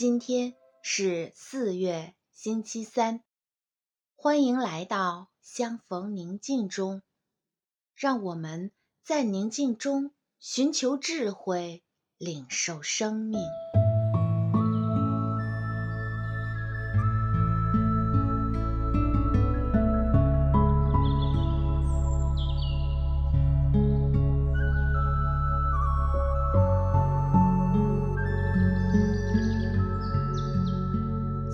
今天是四月星期三，欢迎来到相逢宁静中，让我们在宁静中寻求智慧，领受生命。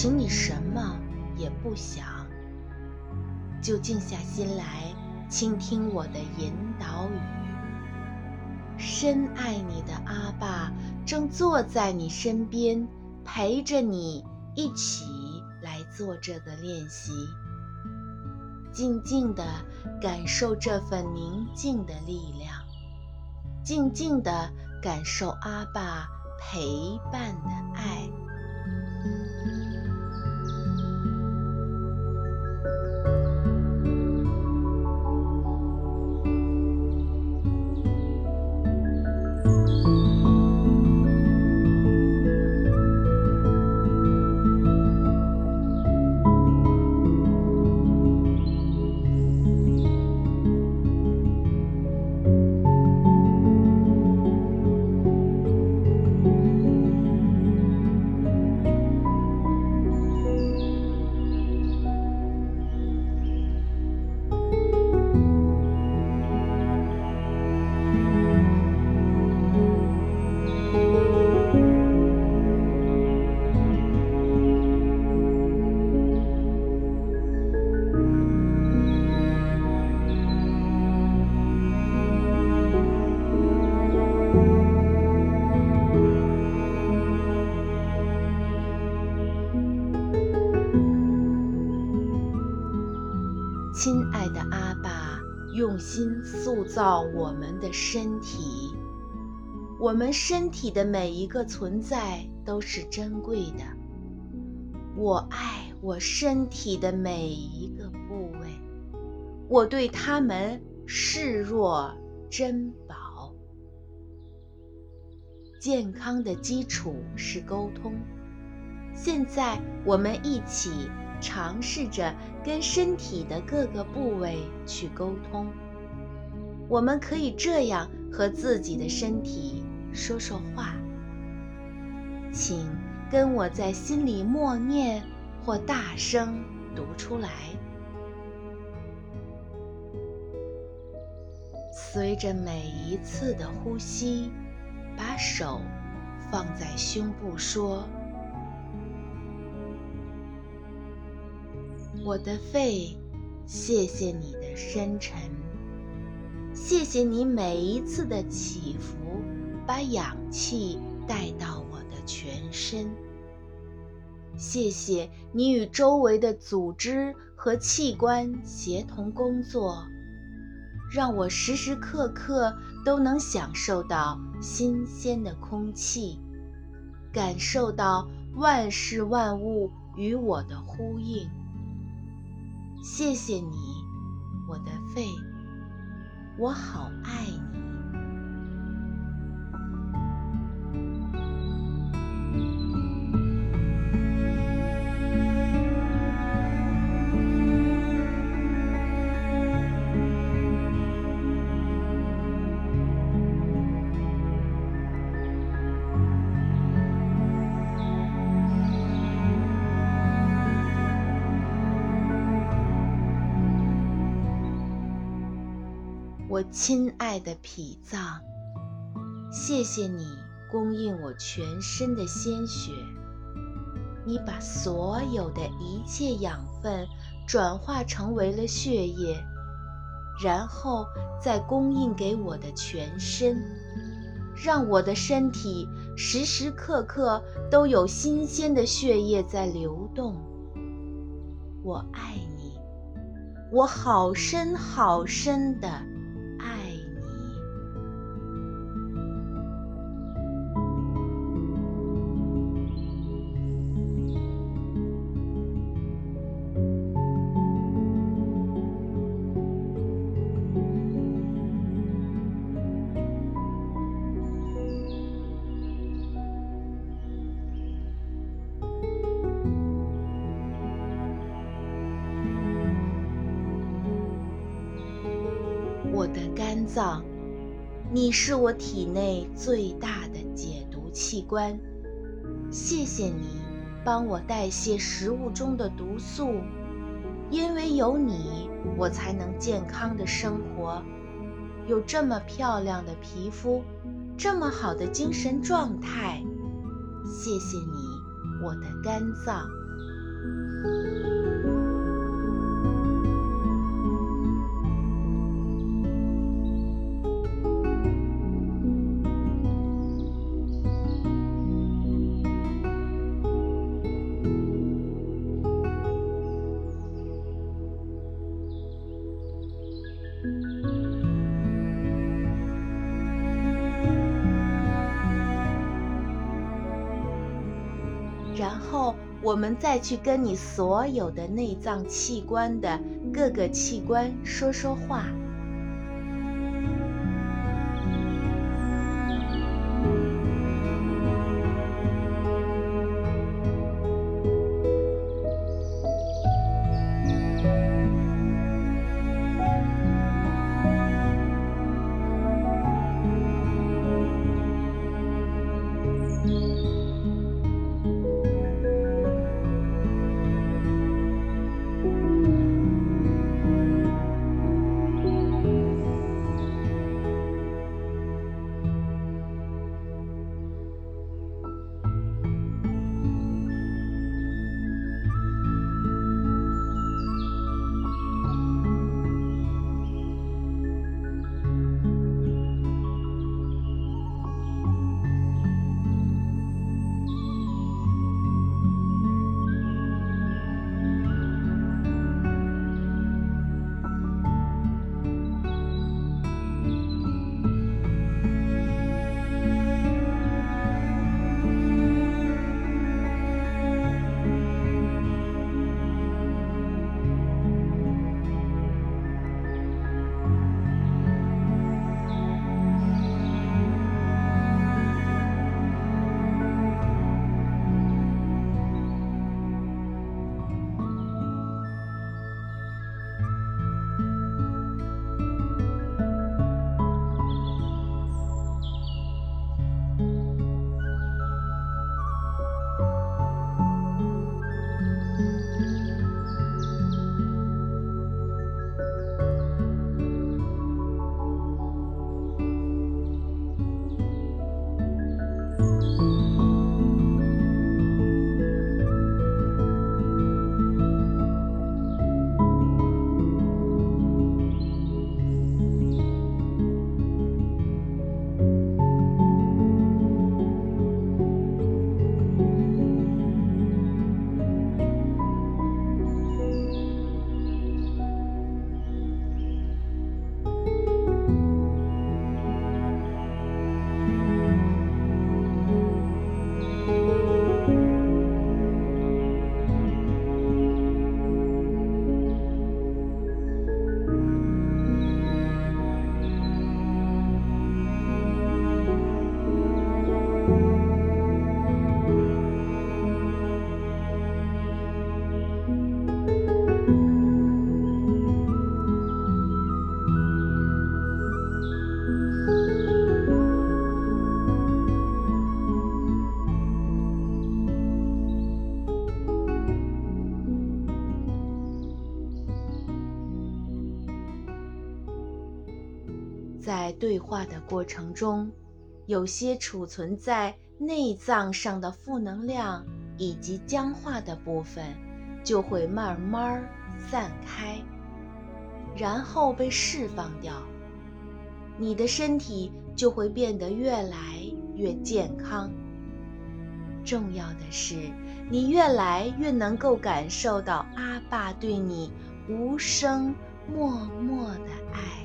请你什么也不想，就静下心来倾听我的引导语。深爱你的阿爸正坐在你身边，陪着你一起来做这个练习。静静地感受这份宁静的力量，静静地感受阿爸陪伴的爱。心塑造我们的身体。我们身体的每一个存在都是珍贵的。我爱我身体的每一个部位，我对它们视若珍宝。健康的基础是沟通。现在，我们一起尝试着跟身体的各个部位去沟通。我们可以这样和自己的身体说说话。请跟我在心里默念或大声读出来。随着每一次的呼吸，把手放在胸部，说。我的肺，谢谢你的深沉，谢谢你每一次的起伏，把氧气带到我的全身。谢谢你与周围的组织和器官协同工作，让我时时刻刻都能享受到新鲜的空气，感受到万事万物与我的呼应。谢谢你，我的肺，我好爱你。我亲爱的脾脏，谢谢你供应我全身的鲜血。你把所有的一切养分转化成为了血液，然后再供应给我的全身，让我的身体时时刻刻都有新鲜的血液在流动。我爱你，我好深好深的。肝脏，你是我体内最大的解毒器官。谢谢你帮我代谢食物中的毒素，因为有你，我才能健康的生活，有这么漂亮的皮肤，这么好的精神状态。谢谢你，我的肝脏。后我们再去跟你所有的内脏器官的各个器官说说话。在对话的过程中，有些储存在内脏上的负能量以及僵化的部分，就会慢慢散开，然后被释放掉。你的身体就会变得越来越健康。重要的是，你越来越能够感受到阿爸对你无声、默默的爱。